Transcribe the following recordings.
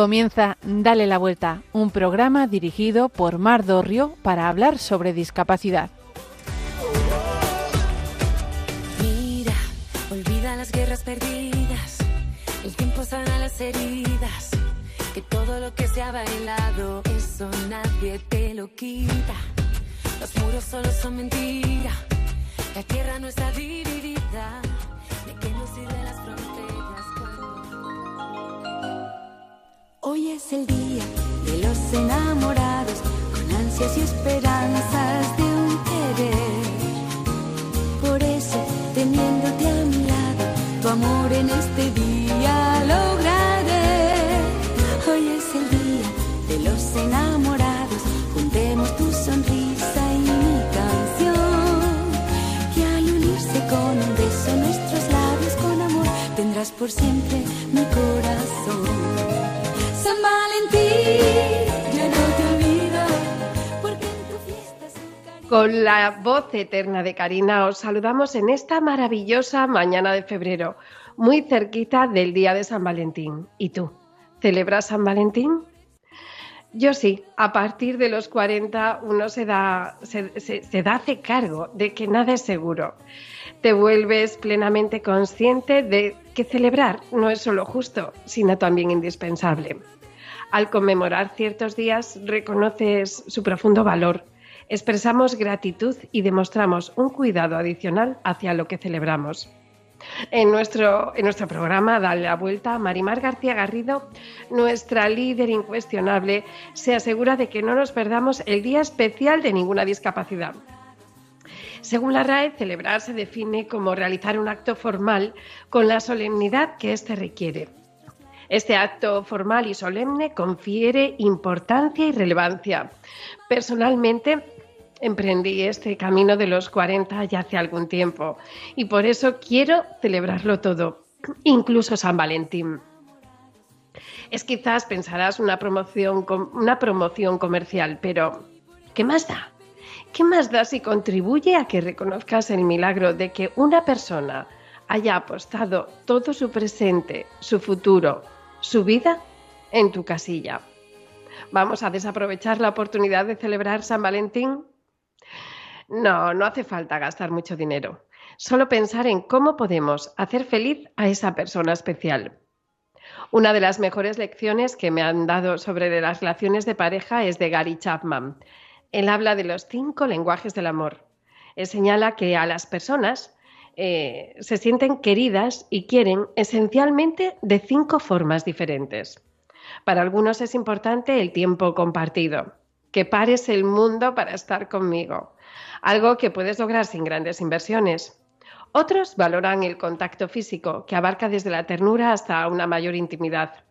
Comienza Dale la Vuelta, un programa dirigido por Mar Dorrio para hablar sobre discapacidad. Mira, olvida las guerras perdidas, el tiempo sana las heridas, que todo lo que se ha bailado, eso nadie te lo quita. Los muros solo son mentira, la tierra no está dividida, de qué nos sirven las fronteras Hoy es el día de los enamorados, con ansias y esperanzas de un querer. Por eso, teniéndote a mi lado, tu amor en este día lograré. Hoy es el día de los enamorados, juntemos tu sonrisa y mi canción. Que al unirse con un beso nuestros labios con amor, tendrás por siempre mi corazón. Con la voz eterna de Karina os saludamos en esta maravillosa mañana de febrero, muy cerquita del día de San Valentín. ¿Y tú? ¿Celebras San Valentín? Yo sí, a partir de los 40 uno se da, se, se- da hace cargo de que nada es seguro. Te vuelves plenamente consciente de que celebrar no es solo justo, sino también indispensable. Al conmemorar ciertos días reconoces su profundo valor, expresamos gratitud y demostramos un cuidado adicional hacia lo que celebramos. En nuestro, en nuestro programa Dale la Vuelta, Marimar García Garrido, nuestra líder incuestionable, se asegura de que no nos perdamos el día especial de ninguna discapacidad. Según la RAE, celebrar se define como realizar un acto formal con la solemnidad que éste requiere. Este acto formal y solemne confiere importancia y relevancia. Personalmente, emprendí este camino de los 40 ya hace algún tiempo y por eso quiero celebrarlo todo, incluso San Valentín. Es quizás, pensarás, una promoción, una promoción comercial, pero ¿qué más da? ¿Qué más da si contribuye a que reconozcas el milagro de que una persona haya apostado todo su presente, su futuro, su vida en tu casilla? ¿Vamos a desaprovechar la oportunidad de celebrar San Valentín? No, no hace falta gastar mucho dinero. Solo pensar en cómo podemos hacer feliz a esa persona especial. Una de las mejores lecciones que me han dado sobre las relaciones de pareja es de Gary Chapman. Él habla de los cinco lenguajes del amor. Él señala que a las personas eh, se sienten queridas y quieren esencialmente de cinco formas diferentes. Para algunos es importante el tiempo compartido, que pares el mundo para estar conmigo, algo que puedes lograr sin grandes inversiones. Otros valoran el contacto físico, que abarca desde la ternura hasta una mayor intimidad.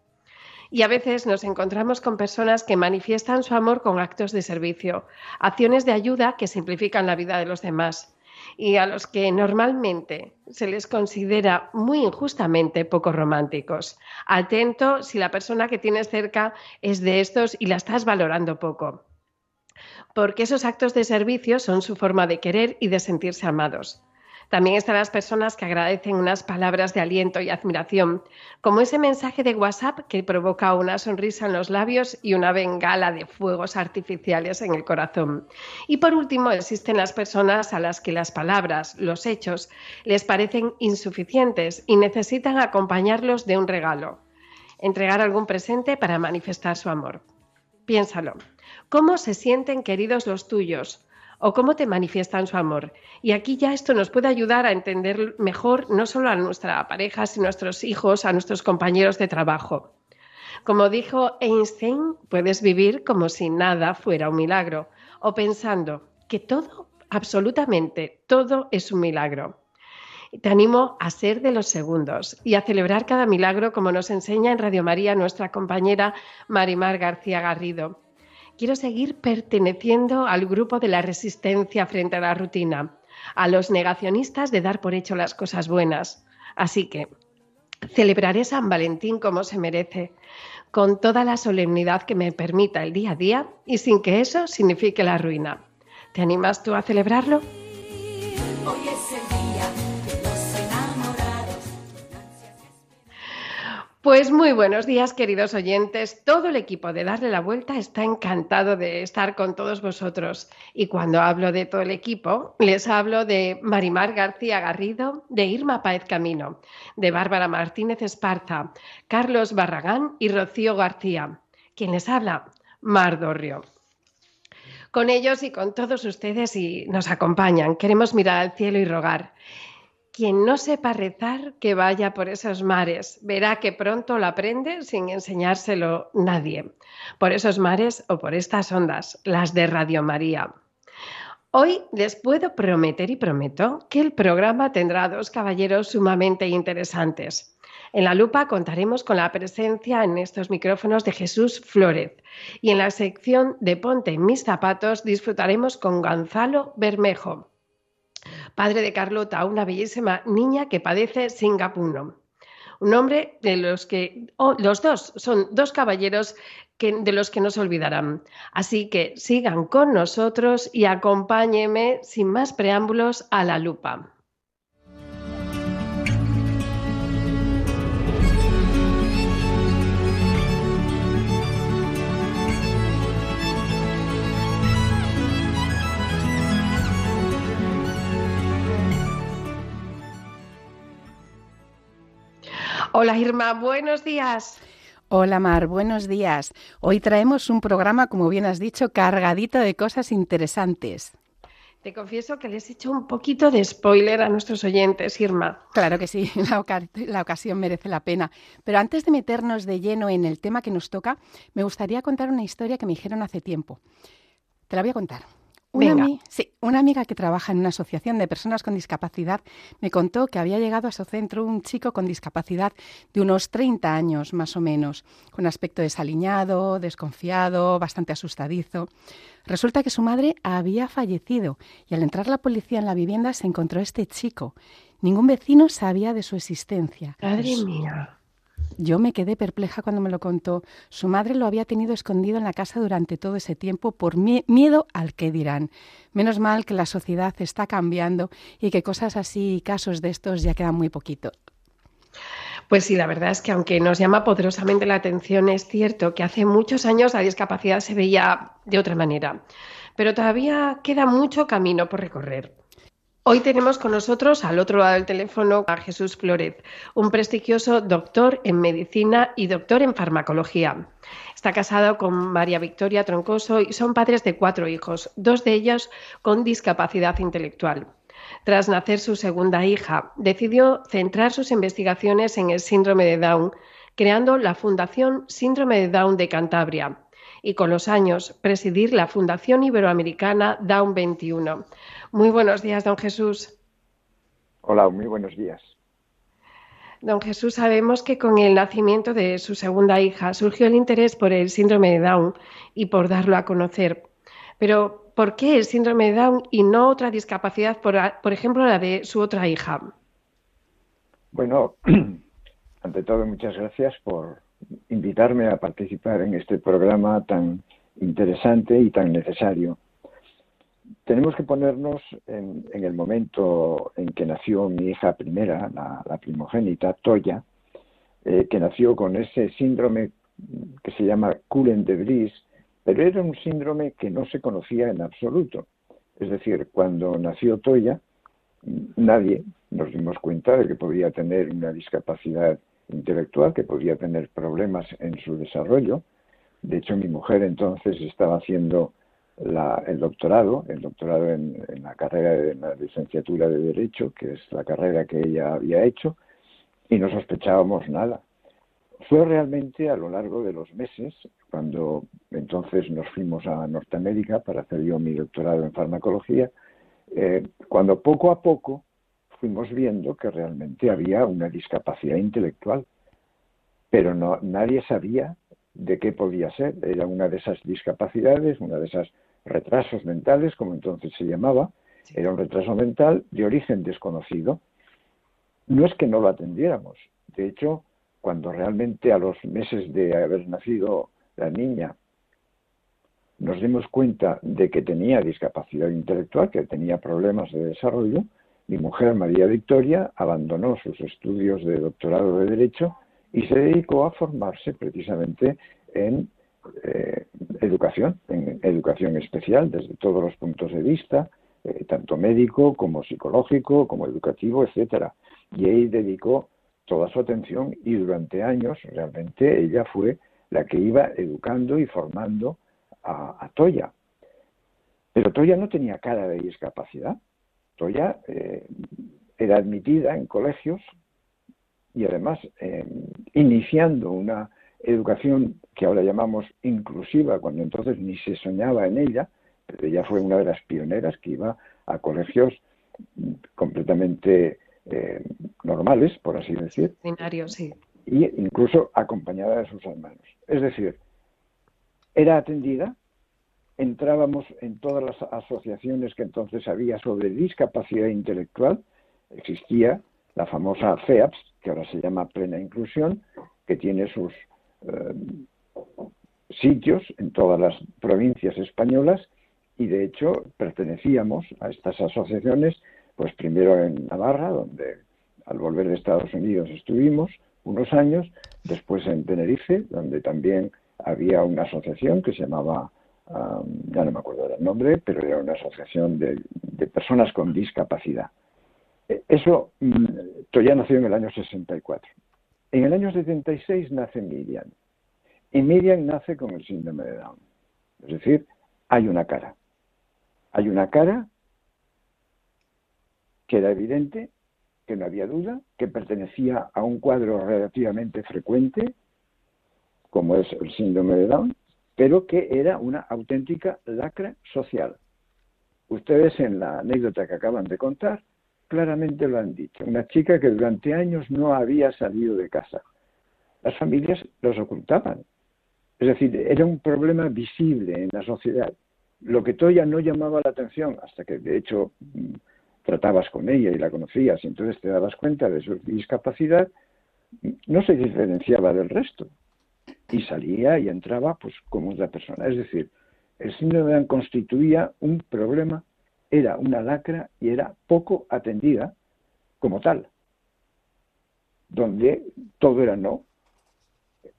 Y a veces nos encontramos con personas que manifiestan su amor con actos de servicio, acciones de ayuda que simplifican la vida de los demás y a los que normalmente se les considera muy injustamente poco románticos. Atento si la persona que tienes cerca es de estos y la estás valorando poco. Porque esos actos de servicio son su forma de querer y de sentirse amados. También están las personas que agradecen unas palabras de aliento y admiración, como ese mensaje de WhatsApp que provoca una sonrisa en los labios y una bengala de fuegos artificiales en el corazón. Y por último, existen las personas a las que las palabras, los hechos, les parecen insuficientes y necesitan acompañarlos de un regalo, entregar algún presente para manifestar su amor. Piénsalo. ¿Cómo se sienten queridos los tuyos? ¿O cómo te manifiestan su amor? Y aquí ya esto nos puede ayudar a entender mejor no solo a nuestra pareja, sino a nuestros hijos, a nuestros compañeros de trabajo. Como dijo Einstein, puedes vivir como si nada fuera un milagro o pensando que todo, absolutamente todo es un milagro. Te animo a ser de los segundos y a celebrar cada milagro como nos enseña en Radio María nuestra compañera Marimar García Garrido. Quiero seguir perteneciendo al grupo de la resistencia frente a la rutina, a los negacionistas de dar por hecho las cosas buenas. Así que celebraré San Valentín como se merece, con toda la solemnidad que me permita el día a día y sin que eso signifique la ruina. ¿Te animas tú a celebrarlo? Pues muy buenos días, queridos oyentes. Todo el equipo de Darle la Vuelta está encantado de estar con todos vosotros. Y cuando hablo de todo el equipo, les hablo de Marimar García Garrido, de Irma Paez Camino, de Bárbara Martínez Esparza, Carlos Barragán y Rocío García. Quien les habla, Mar Dorrio. Con ellos y con todos ustedes y nos acompañan, queremos mirar al cielo y rogar quien no sepa rezar, que vaya por esos mares. Verá que pronto lo aprende sin enseñárselo nadie. Por esos mares o por estas ondas, las de Radio María. Hoy les puedo prometer y prometo que el programa tendrá dos caballeros sumamente interesantes. En la lupa contaremos con la presencia en estos micrófonos de Jesús Flórez y en la sección de Ponte en mis zapatos disfrutaremos con Gonzalo Bermejo padre de Carlota, una bellísima niña que padece singapuno. Un hombre de los que, los dos son dos caballeros de los que no se olvidarán. Así que sigan con nosotros y acompáñenme sin más preámbulos a la lupa. Hola Irma, buenos días. Hola Mar, buenos días. Hoy traemos un programa, como bien has dicho, cargadito de cosas interesantes. Te confieso que les he hecho un poquito de spoiler a nuestros oyentes, Irma. Claro que sí, la, la, ocasión merece la pena. Pero antes de meternos de lleno en el tema que nos toca, me gustaría contar una historia que me dijeron hace tiempo. Te la voy a contar. Una, sí, una amiga que trabaja en una asociación de personas con discapacidad me contó que había llegado a su centro un chico con discapacidad de unos 30 años más o menos, con aspecto desaliñado, desconfiado, bastante asustadizo. Resulta que su madre había fallecido y al entrar la policía en la vivienda se encontró este chico. Ningún vecino sabía de su existencia. Madre mía. Yo me quedé perpleja cuando me lo contó. Su madre lo había tenido escondido en la casa durante todo ese tiempo por miedo al que dirán. Menos mal que la sociedad está cambiando y que cosas así, casos de estos ya quedan muy poquito. Pues sí, la verdad es que aunque nos llama poderosamente la atención, es cierto que hace muchos años la discapacidad se veía de otra manera, pero todavía queda mucho camino por recorrer. Hoy tenemos con nosotros al otro lado del teléfono a Jesús Flórez, un prestigioso doctor en medicina y doctor en farmacología. Está casado con María Victoria Troncoso y son padres de cuatro hijos, dos de ellos con discapacidad intelectual. Tras nacer su segunda hija, decidió centrar sus investigaciones en el síndrome de Down, creando la Fundación Síndrome de Down de Cantabria y con los años presidir la Fundación Iberoamericana Down 21 muy buenos días, don Jesús. Hola, muy buenos días. Don Jesús, sabemos que con el nacimiento de su segunda hija surgió el interés por el síndrome de Down y por darlo a conocer. Pero, ¿por qué el síndrome de Down y no otra discapacidad, por, por ejemplo, la de su otra hija? Bueno, ante todo, muchas gracias por invitarme a participar en este programa tan interesante y tan necesario tenemos que ponernos en, el momento en que nació mi hija primera, la, primogénita, Toya, eh, que nació con ese síndrome que se llama Cullen de Vries, pero era un síndrome que no se conocía en absoluto. Es decir, cuando nació Toya, nadie nos dimos cuenta de que podía tener una discapacidad intelectual, que podía tener problemas en su desarrollo. De hecho, mi mujer entonces estaba haciendo el doctorado, el doctorado en, la carrera de la licenciatura de Derecho, que es la carrera que ella había hecho, y no sospechábamos nada. Fue realmente a lo largo de los meses, cuando entonces nos fuimos a Norteamérica para hacer yo mi doctorado en farmacología, eh, cuando poco a poco fuimos viendo que realmente había una discapacidad intelectual, pero no, nadie sabía de qué podía ser. Era una de esas discapacidades, una de esas retrasos mentales, como entonces se llamaba, era un retraso mental de origen desconocido. No es que no lo atendiéramos, de hecho, cuando realmente a los meses de haber nacido la niña nos dimos cuenta de que tenía discapacidad intelectual, que tenía problemas de desarrollo, mi mujer María Victoria abandonó sus estudios de doctorado de Derecho y se dedicó a formarse precisamente en eh, educación, en educación especial desde todos los puntos de vista, eh, tanto médico como psicológico, como educativo, etcétera. Y ahí dedicó toda su atención y durante años realmente ella fue la que iba educando y formando a, Toya. Pero Toya no tenía cara de discapacidad. Toya eh, era admitida en colegios y además iniciando una educación que ahora llamamos inclusiva, cuando entonces ni se soñaba en ella, pero ella fue una de las pioneras que iba a colegios completamente eh, normales, por así decir. sí. Y incluso acompañada de sus hermanos. Es decir, era atendida, entrábamos en todas las asociaciones que entonces había sobre discapacidad intelectual, existía la famosa FEAPS, que ahora se llama Plena Inclusión, que tiene sus sitios en todas las provincias españolas y de hecho pertenecíamos a estas asociaciones, pues primero en Navarra, donde al volver de Estados Unidos estuvimos unos años, después en Tenerife, donde también había una asociación que se llamaba, ya no me acuerdo el nombre, pero era una asociación de, personas con discapacidad. E, eso, mm, ya nació en el año 64. En el año 76 nace Miriam. Y Miriam nace con el síndrome de Down. Es decir, hay una cara. Hay una cara que era evidente, que no había duda, que pertenecía a un cuadro relativamente frecuente, como es el síndrome de Down, pero que era una auténtica lacra social. Ustedes en la anécdota que acaban de contar claramente lo han dicho. Una chica que durante años no había salido de casa. Las familias los ocultaban. Es decir, era un problema visible en la sociedad. Lo que Toya no llamaba la atención, hasta que de hecho mm, tratabas con ella y la conocías y entonces te dabas cuenta de su discapacidad, no se diferenciaba del resto. Y salía y entraba pues como otra persona. Es decir, el síndrome de constituía un problema era una lacra y era poco atendida como tal, donde todo era no.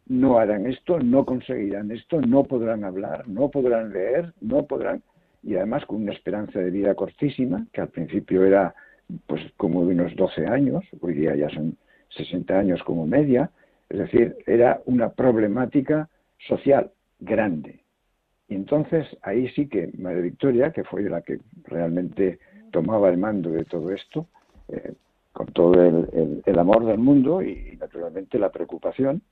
No harán esto, no conseguirán esto, no podrán hablar, no podrán leer, no podrán, y además con una esperanza de vida cortísima, que al principio era pues como de unos 12 años, hoy día ya son 60 años como media, es decir, era una problemática social grande. Y entonces ahí sí que María Victoria, que fue la que realmente tomaba el mando de todo esto, eh, con todo el, amor del mundo y naturalmente la preocupación,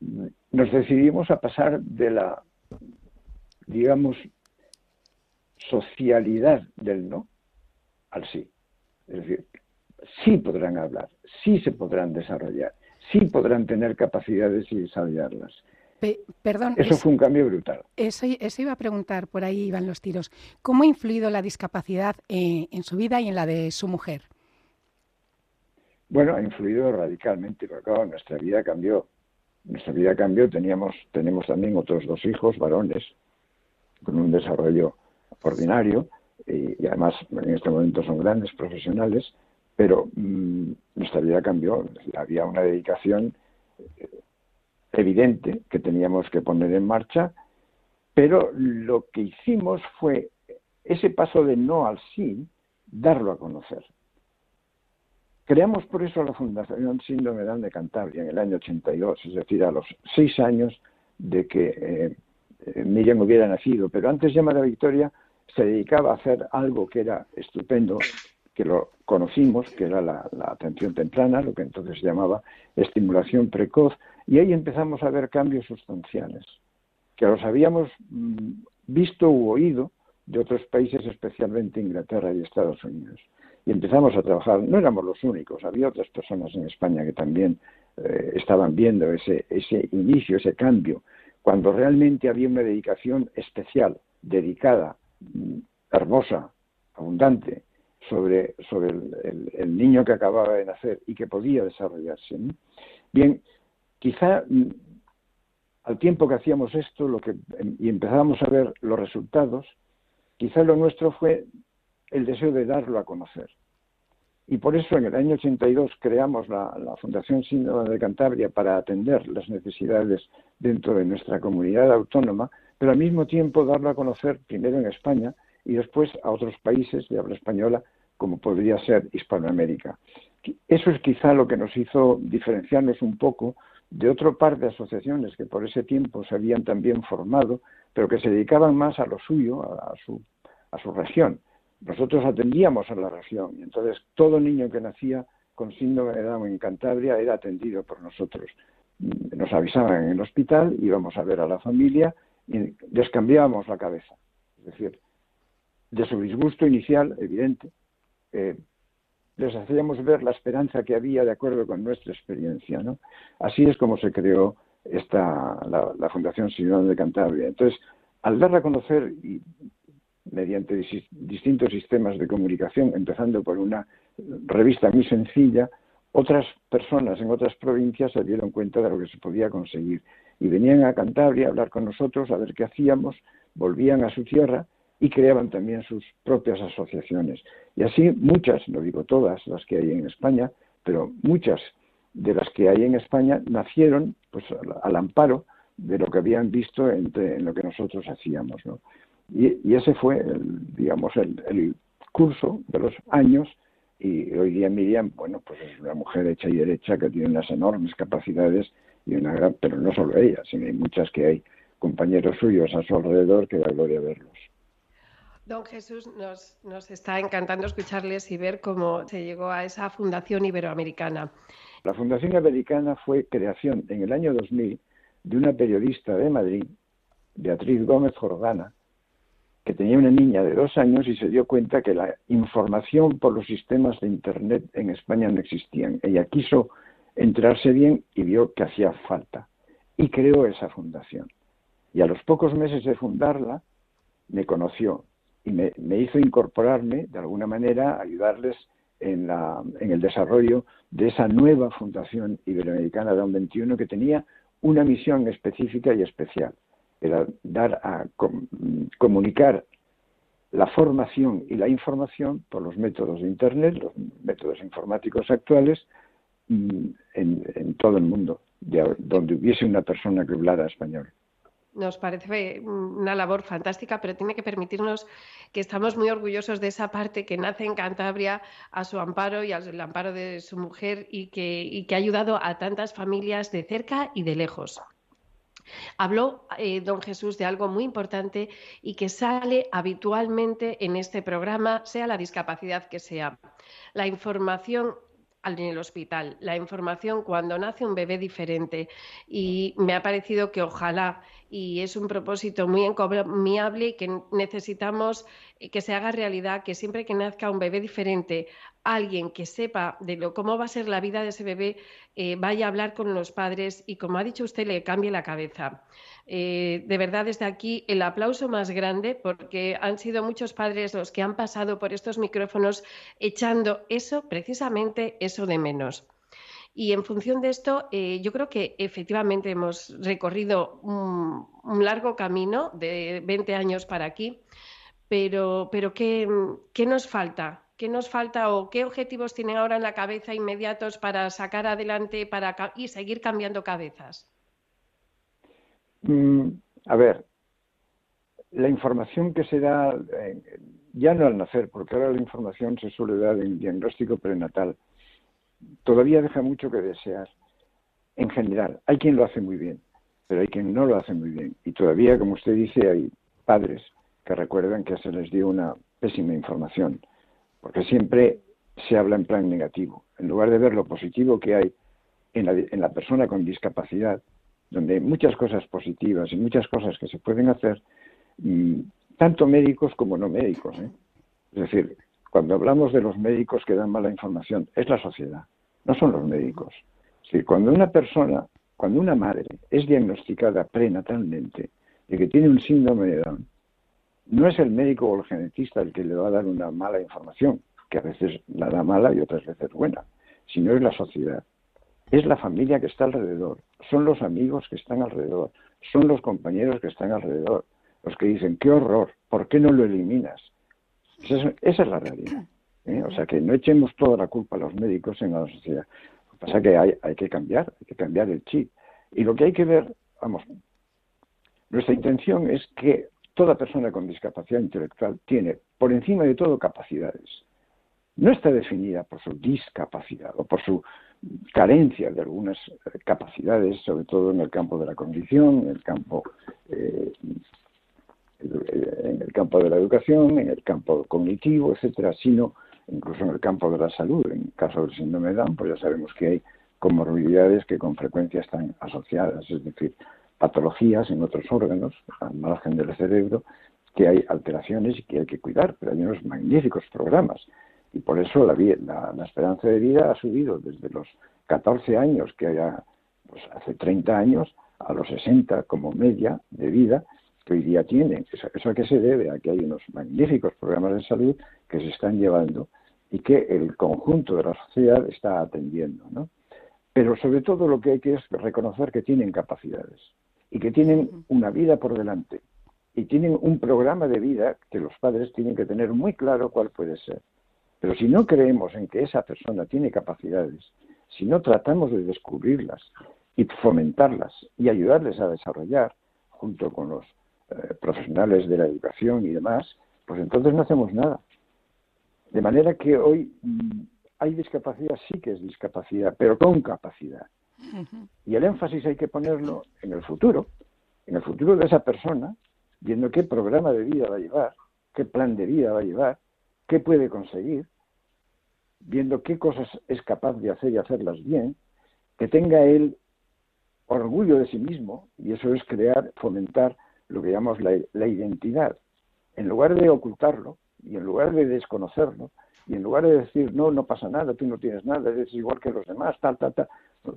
nos decidimos a pasar de la, digamos, socialidad del no al sí. Es decir, sí podrán hablar, sí se podrán desarrollar, sí podrán tener capacidades y desarrollarlas perdón. Eso fue un cambio brutal. Eso, iba a preguntar, por ahí iban los tiros. ¿Cómo ha influido la discapacidad eh, en su vida y en la de su mujer? Bueno, ha influido radicalmente, porque claro, nuestra vida cambió. Nuestra vida cambió, teníamos, tenemos también otros dos hijos, varones, con un desarrollo ordinario, y, además en este momento son grandes profesionales, pero mm, nuestra vida cambió. Había una dedicación evidente que teníamos que poner en marcha, pero lo que hicimos fue ese paso de no al sí, darlo a conocer. Creamos por eso la Fundación Síndrome de Cantabria en el año 82, es decir, a los seis años de que eh, Miriam hubiera nacido. Pero antes ya María Victoria se dedicaba a hacer algo que era estupendo, que lo conocimos, que era la, atención temprana, lo que entonces se llamaba estimulación precoz, y ahí empezamos a ver cambios sustanciales, que los habíamos mm, visto u oído de otros países, especialmente Inglaterra y Estados Unidos. Y empezamos a trabajar, no éramos los únicos, había otras personas en España que también eh, estaban viendo ese, inicio, ese cambio, cuando realmente había una dedicación especial, dedicada, mm, hermosa, abundante, sobre, sobre el, niño que acababa de nacer y que podía desarrollarse. Bien, quizá mm, al tiempo que hacíamos esto lo que, y empezábamos a ver los resultados, quizá lo nuestro fue el deseo de darlo a conocer. Y por eso en el año 82 creamos la, Fundación Síndrome de Cantabria para atender las necesidades dentro de nuestra comunidad autónoma, pero al mismo tiempo darlo a conocer primero en España y después a otros países de habla española, como podría ser Hispanoamérica. Eso es quizá lo que nos hizo diferenciarnos un poco de otro par de asociaciones que por ese tiempo se habían también formado, pero que se dedicaban más a lo suyo, a su, a su región. Nosotros atendíamos a la región y entonces todo niño que nacía con síndrome de Down en Cantabria era atendido por nosotros. Nos avisaban en el hospital, íbamos a ver a la familia y les cambiábamos la cabeza. Es decir, de su disgusto inicial, evidente, eh, les hacíamos ver la esperanza que había de acuerdo con nuestra experiencia. ¿no? Así es como se creó esta, la, Fundación Sinodal de Cantabria. Entonces, al darla a conocer y mediante distintos sistemas de comunicación, empezando por una revista muy sencilla, otras personas en otras provincias se dieron cuenta de lo que se podía conseguir y venían a Cantabria a hablar con nosotros, a ver qué hacíamos, volvían a su tierra y creaban también sus propias asociaciones. Y así muchas, no digo todas las que hay en España, pero muchas de las que hay en España nacieron pues al, amparo de lo que habían visto en lo que nosotros hacíamos. Y, ese fue, el, digamos, el, curso de los años y hoy día Miriam, bueno, pues es una mujer hecha y derecha que tiene unas enormes capacidades y una gran, pero no solo ella, sino hay muchas que hay compañeros suyos a su alrededor que da gloria verlos. Don Jesús, nos, está encantando escucharles y ver cómo se llegó a esa Fundación Iberoamericana. La Fundación Iberoamericana fue creación en el año 2000 de una periodista de Madrid, Beatriz Gómez Jordana, que tenía una niña de dos años y se dio cuenta que la información por los sistemas de Internet en España no existían. Ella quiso entrarse bien y vio que hacía falta y creó esa fundación. Y a los pocos meses de fundarla, me conoció y me, hizo incorporarme, de alguna manera, ayudarles en, la, en el desarrollo de esa nueva Fundación Iberoamericana de 21 que tenía una misión específica y especial. Era dar a comunicar la formación y la información por los métodos de Internet, los métodos informáticos actuales, mm, en, en todo el mundo, donde hubiese una persona que hablara español nos parece una labor fantástica, pero tiene que permitirnos que estamos muy orgullosos de esa parte que nace en Cantabria a su amparo y al amparo de su mujer y que, ha ayudado a tantas familias de cerca y de lejos. Habló eh, don Jesús de algo muy importante y que sale habitualmente en este programa, sea la discapacidad que sea. La información en el hospital, la información cuando nace un bebé diferente. Y me ha parecido que ojalá y es un propósito muy encomiable que necesitamos que se haga realidad, que siempre que nazca un bebé diferente, alguien que sepa de lo, cómo va a ser la vida de ese bebé, eh, vaya a hablar con los padres y, como ha dicho usted, le cambie la cabeza. Eh, de verdad, desde aquí, el aplauso más grande, porque han sido muchos padres los que han pasado por estos micrófonos echando eso, precisamente eso de menos. Y en función de esto, eh, yo creo que efectivamente hemos recorrido un, largo camino de 20 años para aquí, pero, pero ¿qué, nos falta? ¿Qué nos falta o qué objetivos tienen ahora en la cabeza inmediatos para sacar adelante para, y seguir cambiando cabezas? Mm, a ver, la información que se da, eh, ya no al nacer, porque ahora la información se suele dar en diagnóstico prenatal, todavía deja mucho que desear en general. Hay quien lo hace muy bien, pero hay quien no lo hace muy bien. Y todavía, como usted dice, hay padres que recuerdan que se les dio una pésima información, porque siempre se habla en plan negativo. En lugar de ver lo positivo que hay en la, en la persona con discapacidad, donde hay muchas cosas positivas y muchas cosas que se pueden hacer, mm, tanto médicos como no médicos. ¿eh? Es decir, cuando hablamos de los médicos que dan mala información, es la sociedad, no son los médicos. Si cuando una persona, cuando una madre es diagnosticada prenatalmente de que tiene un síndrome de Down, no es el médico o el genetista el que le va a dar una mala información, que a veces la da mala y otras veces buena, sino es la sociedad. Es la familia que está alrededor, son los amigos que están alrededor, son los compañeros que están alrededor, los que dicen, qué horror, ¿por qué no lo eliminas? Esa es, la realidad. ¿eh? O sea, que no echemos toda la culpa a los médicos en la sociedad. Lo que pasa es que hay, hay que cambiar, hay que cambiar el chip. Y lo que hay que ver, vamos, nuestra intención es que toda persona con discapacidad intelectual tiene, por encima de todo, capacidades. No está definida por su discapacidad o por su carencia de algunas capacidades, sobre todo en el campo de la condición, en el campo eh, en el campo de la educación, en el campo cognitivo, etcétera, sino incluso en el campo de la salud. En el caso del síndrome de Down, pues ya sabemos que hay comorbilidades que con frecuencia están asociadas, es decir, patologías en otros órganos, al margen del cerebro, que hay alteraciones y que hay que cuidar, pero hay unos magníficos programas. Y por eso la, esperanza de vida ha subido desde los 14 años, que haya pues, hace 30 años, a los 60 como media de vida que hoy día tienen. ¿Eso, ¿Eso a qué se debe? A que hay unos magníficos programas de salud que se están llevando y que el conjunto de la sociedad está atendiendo. ¿no? Pero sobre todo lo que hay que es reconocer que tienen capacidades y que tienen una vida por delante y tienen un programa de vida que los padres tienen que tener muy claro cuál puede ser. Pero si no creemos en que esa persona tiene capacidades, si no tratamos de descubrirlas y fomentarlas y ayudarles a desarrollar, junto con los eh, profesionales de la educación y demás, pues entonces no hacemos nada. De manera que hoy mm, hay discapacidad, sí que es discapacidad, pero con capacidad. Y el énfasis hay que ponerlo en el futuro, en el futuro de esa persona, viendo qué programa de vida va a llevar, qué plan de vida va a llevar, qué puede conseguir, viendo qué cosas es capaz de hacer y hacerlas bien, que tenga él orgullo de sí mismo, y eso es crear, fomentar lo que llamamos la, identidad. En lugar de ocultarlo y en lugar de desconocerlo, y en lugar de decir, no, no pasa nada, tú no tienes nada, eres igual que los demás, tal, tal, tal,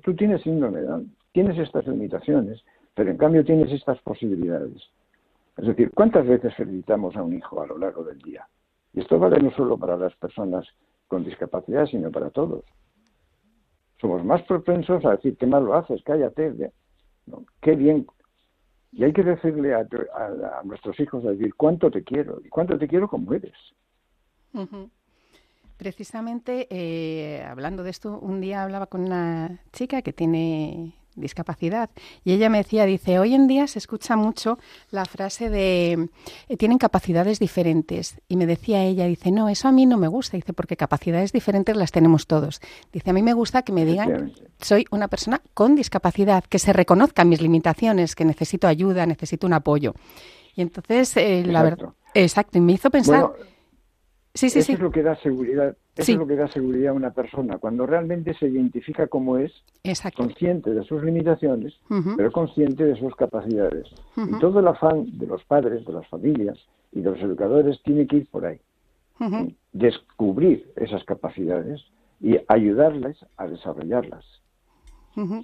Tú tienes síndrome de tienes estas limitaciones, pero en cambio tienes estas posibilidades. Es decir, ¿cuántas veces felicitamos a un hijo a lo largo del día? Y esto vale no solo para las personas con discapacidad, sino para todos. Somos más propensos a decir, qué mal lo haces, cállate, qué bien. Y hay que decirle a, nuestros hijos, a decir, cuánto te quiero, y cuánto te quiero como eres. Precisamente, eh, hablando de esto, un día hablaba con una chica que tiene discapacidad. Y ella me decía, dice, hoy en día se escucha mucho la frase de eh, tienen capacidades diferentes y me decía ella, dice, no, eso a mí no me gusta, dice, porque capacidades diferentes las tenemos todos. Dice, a mí me gusta que me digan, soy una persona con discapacidad, que se reconozcan mis limitaciones, que necesito ayuda, necesito un apoyo. Y entonces, eh, la verdad, exacto, y me hizo pensar... Sí, sí, eso es lo que da seguridad. Eso es lo que da seguridad a una persona cuando realmente se identifica como es, consciente de sus limitaciones, pero consciente de sus capacidades. Y todo el afán de los padres, de las familias y de los educadores tiene que ir por ahí. Descubrir esas capacidades y ayudarles a desarrollarlas.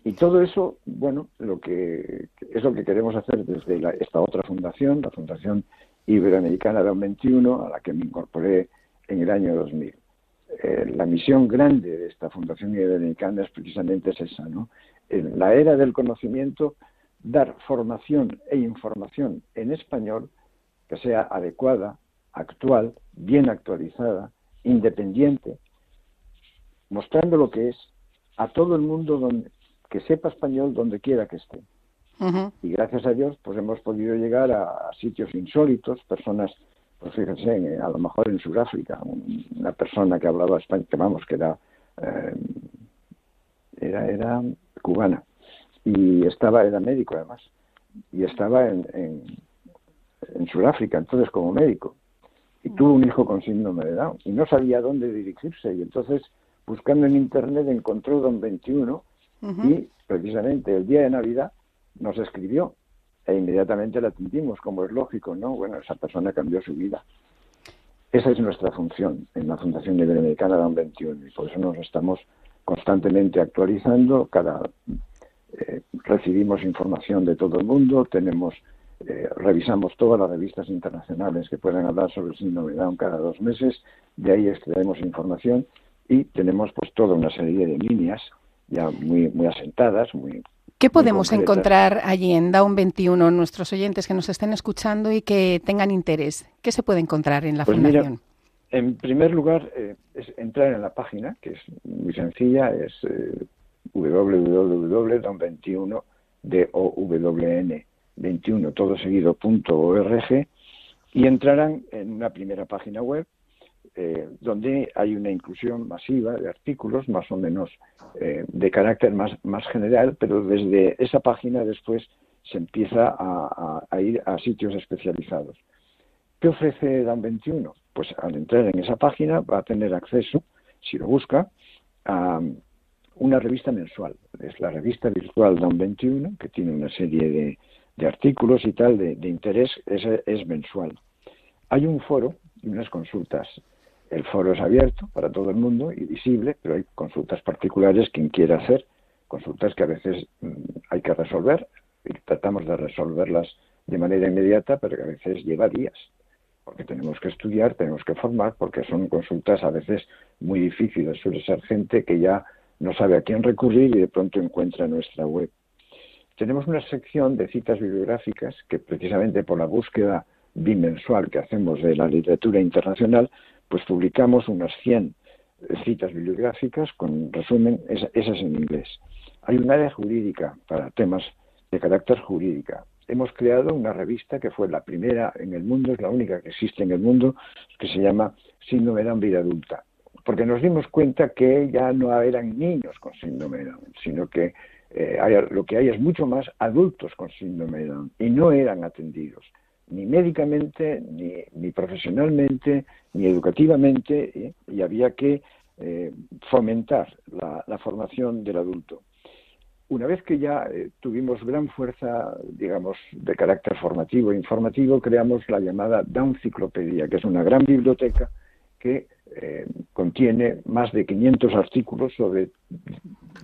Y todo eso, bueno, lo que es lo que queremos hacer desde esta otra fundación, la Fundación Iberoamericana de 21, a la que me incorporé en el año 2000. Eh, la misión grande de esta Fundación Iberoamericana es precisamente esa, ¿no? En la era del conocimiento, dar formación e información en español que sea adecuada, actual, bien actualizada, independiente, mostrando lo que es a todo el mundo donde, que sepa español donde quiera que esté. Y gracias a Dios, pues hemos podido llegar a sitios insólitos, personas pues fíjense, a lo mejor en Sudáfrica, una persona que hablaba español, que vamos, que era, eh, era, era cubana, y estaba, era médico además, y estaba en, en, en Sudáfrica, entonces como médico, y tuvo un hijo con síndrome de Down, y no sabía dónde dirigirse, y entonces buscando en internet encontró Don 21, y precisamente el día de Navidad nos escribió e inmediatamente la atendimos, como es lógico, ¿no? Bueno, esa persona cambió su vida. Esa es nuestra función en la Fundación Iberoamericana DAN 21 y por eso nos estamos constantemente actualizando. Cada eh, recibimos información de todo el mundo, tenemos eh, revisamos todas las revistas internacionales que puedan hablar sobre el síndrome de Down cada dos meses, de ahí extraemos información y tenemos pues toda una serie de líneas ya muy muy asentadas, muy ¿Qué podemos encontrar allí en Down 21, nuestros oyentes que nos estén escuchando y que tengan interés? ¿Qué se puede encontrar en la pues Fundación? en primer lugar, eh, es entrar en la página, que es muy sencilla, es eh, www.don21 d 21 todo seguido y entrarán en una primera página web eh, donde hay una inclusión masiva de artículos más o menos eh, de carácter más, más general, pero desde esa página después se empieza a, ir a sitios especializados. ¿Qué ofrece DAM 21? Pues al entrar en esa página va a tener acceso, si lo busca, a una revista mensual. Es la revista virtual DAM 21, que tiene una serie de, artículos y tal de, interés, es, es mensual. Hay un foro y unas consultas el foro es abierto para todo el mundo y visible, pero hay consultas particulares quien quiera hacer, consultas que a veces mm, hay que resolver y tratamos de resolverlas de manera inmediata, pero que a veces lleva días, porque tenemos que estudiar, tenemos que formar, porque son consultas a veces muy difíciles. Suele ser gente que ya no sabe a quién recurrir y de pronto encuentra nuestra web. Tenemos una sección de citas bibliográficas que precisamente por la búsqueda bimensual que hacemos de la literatura internacional, pues publicamos unas 100 citas bibliográficas con resumen, esas en inglés. Hay un área jurídica para temas de carácter jurídica. Hemos creado una revista que fue la primera en el mundo, es la única que existe en el mundo, que se llama Síndrome de Vida Adulta, porque nos dimos cuenta que ya no eran niños con síndrome de Down, sino que eh, lo que hay es mucho más adultos con síndrome de Down y no eran atendidos ni médicamente, ni, profesionalmente, ni educativamente, ¿eh? y había que eh, fomentar la, formación del adulto. Una vez que ya eh, tuvimos gran fuerza, digamos, de carácter formativo e informativo, creamos la llamada Ciclopedia, que es una gran biblioteca que contiene más de 500 artículos sobre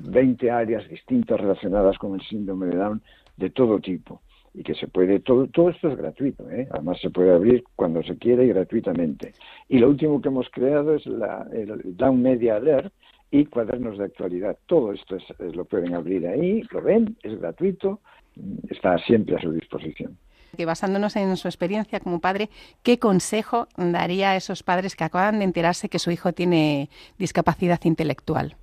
20 áreas distintas relacionadas con el síndrome de Down de todo tipo y que se puede, todo, todo esto es gratuito, ¿eh? además se puede abrir cuando se quiere y gratuitamente. Y lo último que hemos creado es la, el Down Media Alert y cuadernos de actualidad. Todo esto es, lo pueden abrir ahí, lo ven, es gratuito, está siempre a su disposición. Que basándonos en su experiencia como padre, ¿qué consejo daría a esos padres que acaban de enterarse que su hijo tiene discapacidad intelectual?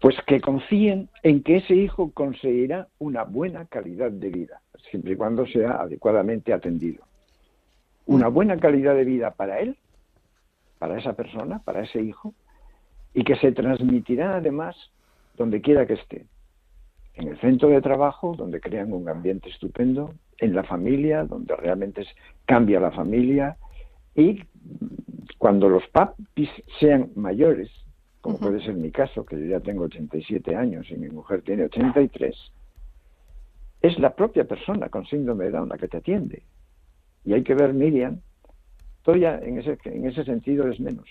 Pues que confíen en que ese hijo conseguirá una buena calidad de vida siempre y cuando sea adecuadamente atendido. Una buena calidad de vida para él, para esa persona, para ese hijo, y que se transmitirá además donde quiera que esté. En el centro de trabajo, donde crean un ambiente estupendo, en la familia, donde realmente cambia la familia, y cuando los papis sean mayores, como puede ser mi caso, que yo ya tengo 87 años y mi mujer tiene 83, es la propia persona con síndrome de Down la que te atiende. Y hay que ver Miriam, todavía en ese, en ese sentido es menos,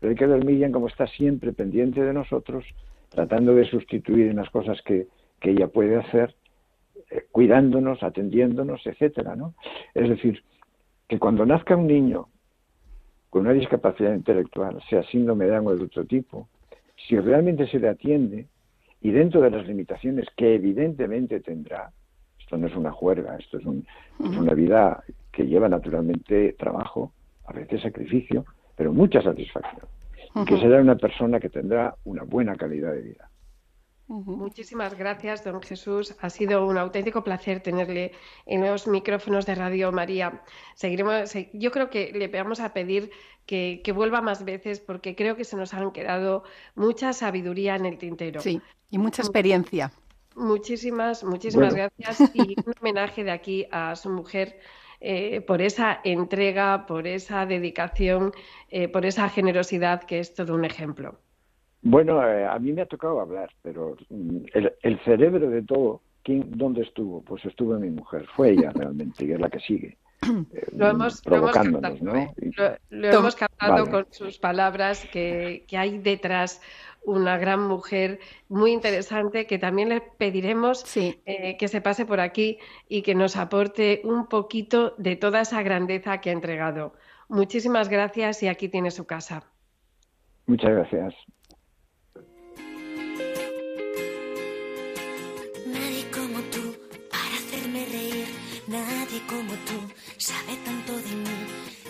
pero hay que ver Miriam como está siempre pendiente de nosotros, tratando de sustituir en las cosas que, que ella puede hacer, eh, cuidándonos, atendiéndonos, etcétera, ¿no? Es decir, que cuando nazca un niño con una discapacidad intelectual, sea síndrome de Down de otro tipo, si realmente se le atiende y dentro de las limitaciones que evidentemente tendrá, esto no es una juerga, esto es, una vida que lleva naturalmente trabajo, a veces sacrificio, pero mucha satisfacción. Y que será una persona que tendrá una buena calidad de vida. Muchísimas gracias, don Jesús. Ha sido un auténtico placer tenerle en los micrófonos de Radio María. Seguiremos, yo creo que le vamos a pedir que, vuelva más veces porque creo que se nos han quedado mucha sabiduría en el tintero. Sí, y mucha experiencia. Muchísimas, muchísimas gracias y un homenaje de aquí a su mujer eh, por esa entrega, por esa dedicación, eh, por esa generosidad que es todo un ejemplo. Bueno, eh, a mí me ha tocado hablar, pero mm, el, cerebro de todo, ¿quién, ¿dónde estuvo? Pues estuvo mi mujer, fue ella realmente, y es la que sigue. lo hemos, provocándonos, lo hemos ¿no? Lo, hemos captado con sus palabras que, que hay detrás una gran mujer muy interesante que también le pediremos eh, que se pase por aquí y que nos aporte un poquito de toda esa grandeza que ha entregado. Muchísimas gracias y aquí tiene su casa. Muchas gracias. Sabe tanto de mí,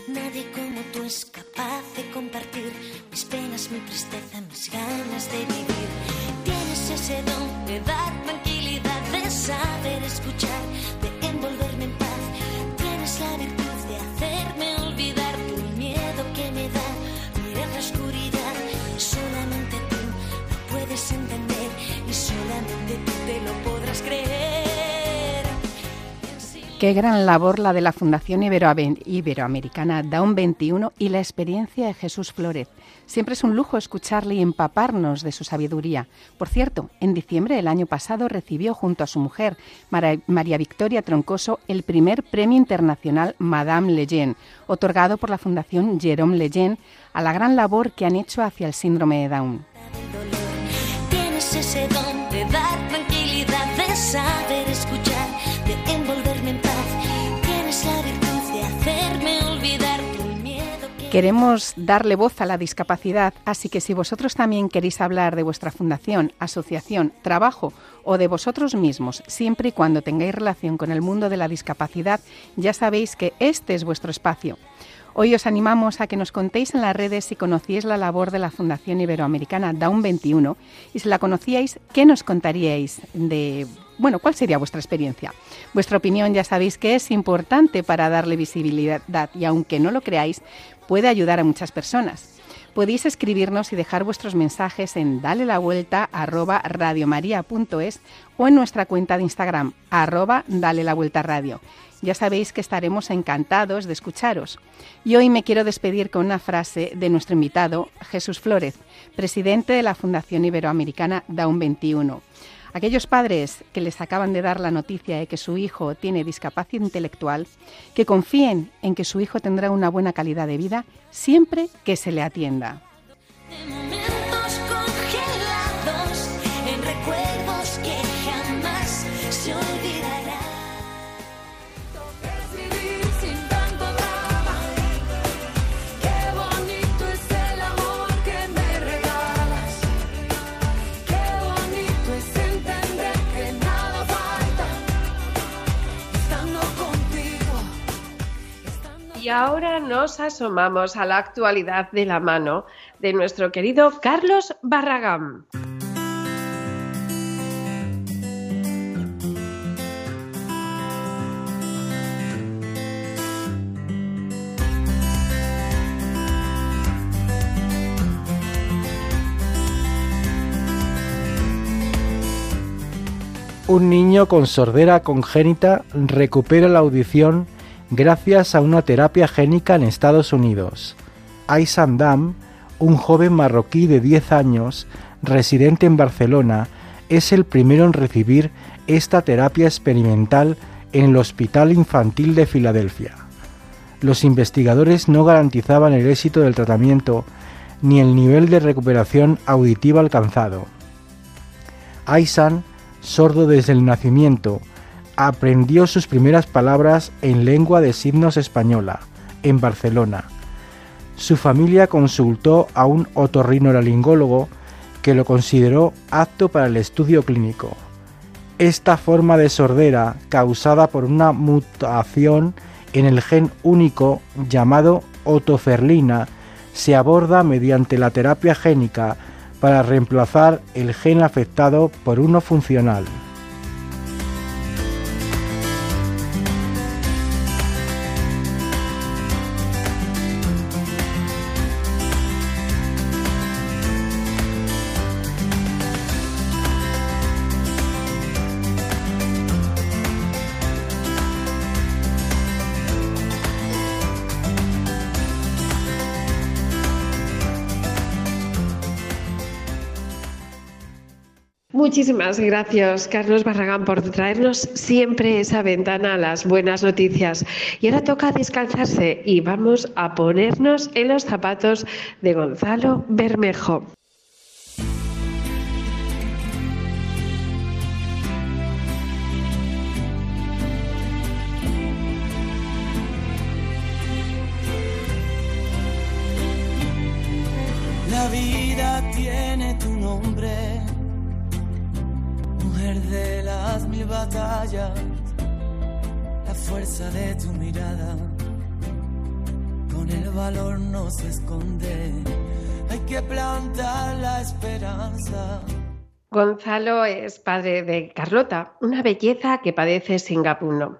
nadie como tú es capaz de compartir ganas de vivir. Tienes ese don de dar tranquilidad, de saber escuchar, de envolverme en paz. Tienes la virtud de hacerme olvidar el miedo que me da mirar la oscuridad. Solamente tú lo puedes entender y solamente tú te lo podrás creer. Qué gran labor la de la Fundación Iberoamericana Down 21 y la experiencia de Jesús Flórez. Siempre es un lujo escucharle y empaparnos de su sabiduría. Por cierto, en diciembre del año pasado recibió junto a su mujer, María Victoria Troncoso, el primer Premio Internacional Madame Lejeune, otorgado por la Fundación Jerome Lejeune a la gran labor que han hecho hacia el síndrome de Down. Tienes ese don de dar tranquilidad, de saber escuchar, Queremos darle voz a la discapacidad, así que si vosotros también queréis hablar de vuestra fundación, asociación, trabajo o de vosotros mismos, siempre y cuando tengáis relación con el mundo de la discapacidad, ya sabéis que este es vuestro espacio. Hoy os animamos a que nos contéis en las redes si conocíais la labor de la Fundación Iberoamericana Down 21 y si la conocíais, ¿qué nos contaríais de, bueno, cuál sería vuestra experiencia? Vuestra opinión ya sabéis que es importante para darle visibilidad y aunque no lo creáis, puede ayudar a muchas personas. Podéis escribirnos y dejar vuestros mensajes en dale la vuelta arroba radiomaria.es o en nuestra cuenta de Instagram arroba dale la vuelta radio. Ya sabéis que estaremos encantados de escucharos. Y hoy me quiero despedir con una frase de nuestro invitado, Jesús Flórez, presidente de la Fundación Iberoamericana Down 21. Aquellos padres que les acaban de dar la noticia de que su hijo tiene discapacidad intelectual, que confíen en que su hijo tendrá una buena calidad de vida siempre que se le atienda. Ahora nos asomamos a la actualidad de la mano de nuestro querido Carlos Barragán. Un niño con sordera congénita recupera la audición gracias a una terapia génica en Estados Unidos. Aisan Dam, un joven marroquí de 10 años, residente en Barcelona, es el primero en recibir esta terapia experimental en el Hospital Infantil de Filadelfia. Los investigadores no garantizaban el éxito del tratamiento ni el nivel de recuperación auditiva alcanzado. Aisan, sordo desde el nacimiento, aprendió sus primeras palabras en lengua de signos española, en Barcelona. Su familia consultó a un otorrinolaringólogo que lo consideró apto para el estudio clínico. Esta forma de sordera, causada por una mutación en el gen único llamado otoferlina, se aborda mediante la terapia génica para reemplazar el gen afectado por uno funcional. Muchísimas gracias, Carlos Barragán, por traernos siempre esa ventana a las buenas noticias. Y ahora toca descansarse y vamos a ponernos en los zapatos de Gonzalo Bermejo. La vida tiene tu nombre, las mil batallas, la fuerza de tu mirada, con el valor no se esconde, hay que plantar la esperanza. Gonzalo es padre de Carlota, una belleza que padece Singapuno.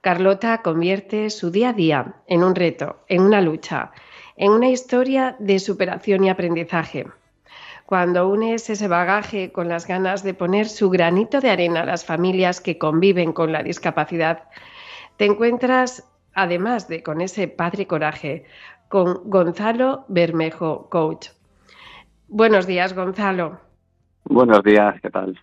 Carlota convierte su día a día en un reto, en una lucha, en una historia de superación y aprendizaje. Cuando unes ese bagaje con las ganas de poner su granito de arena a las familias que conviven con la discapacidad, te encuentras, además de con ese padre coraje, con Gonzalo Bermejo, coach. Buenos días, Gonzalo. Buenos días, ¿qué tal?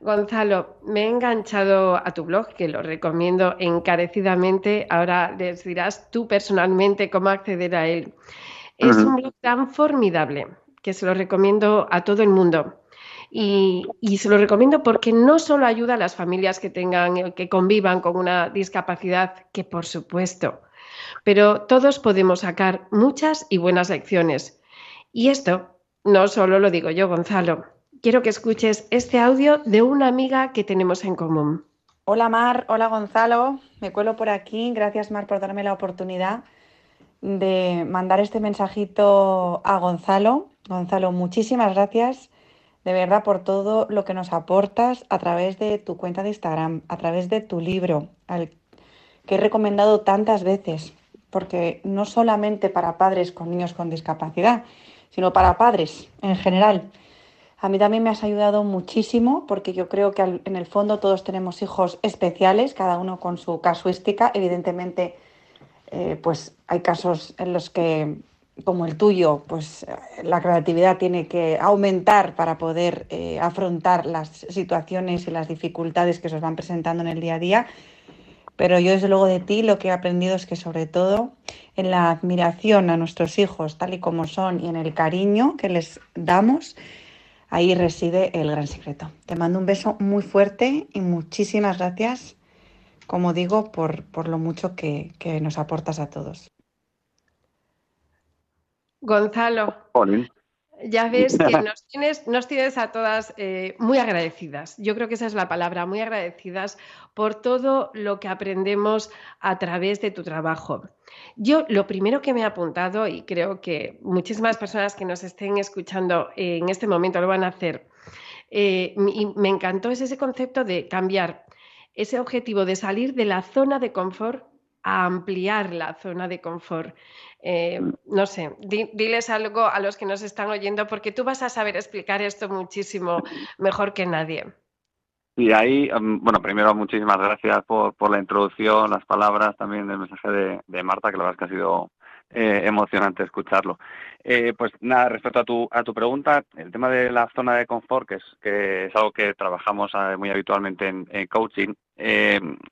Gonzalo, me he enganchado a tu blog, que lo recomiendo encarecidamente. Ahora les dirás tú personalmente cómo acceder a él. Es un blog tan formidable que se lo recomiendo a todo el mundo. Y, y se lo recomiendo porque no solo ayuda a las familias que tengan, que convivan con una discapacidad, que por supuesto, pero todos podemos sacar muchas y buenas lecciones. Y esto no solo lo digo yo, Gonzalo. Quiero que escuches este audio de una amiga que tenemos en común. Hola Mar, hola Gonzalo, me cuelo por aquí. Gracias Mar por darme la oportunidad de mandar este mensajito a Gonzalo. Gonzalo, muchísimas gracias de verdad por todo lo que nos aportas a través de tu cuenta de Instagram, a través de tu libro, que he recomendado tantas veces, porque no solamente para padres con niños con discapacidad, sino para padres en general. A mí también me has ayudado muchísimo porque yo creo que en el fondo todos tenemos hijos especiales, cada uno con su casuística. Evidentemente, eh, pues hay casos en los que, como el tuyo, pues eh, la creatividad tiene que aumentar para poder eh, afrontar las situaciones y las dificultades que se os van presentando en el día a día. Pero yo desde luego de ti lo que he aprendido es que sobre todo en la admiración a nuestros hijos tal y como son y en el cariño que les damos, ahí reside el gran secreto. Te mando un beso muy fuerte y muchísimas gracias, como digo, por, por lo mucho que, que nos aportas a todos. Gonzalo, ya ves que nos tienes, nos tienes a todas eh, muy agradecidas. Yo creo que esa es la palabra, muy agradecidas por todo lo que aprendemos a través de tu trabajo. Yo lo primero que me he apuntado, y creo que muchísimas personas que nos estén escuchando eh, en este momento lo van a hacer, eh, y me encantó es ese concepto de cambiar ese objetivo de salir de la zona de confort a ampliar la zona de confort. Eh, no sé, di- diles algo a los que nos están oyendo porque tú vas a saber explicar esto muchísimo mejor que nadie. Y ahí, mm, bueno, primero muchísimas gracias por, por la introducción, las palabras, también el mensaje de, de Marta, que la verdad es que ha sido eh, emocionante escucharlo. Eh, pues nada, respecto a tu, a tu pregunta, el tema de la zona de confort, que es, que es algo que trabajamos muy habitualmente en, coaching,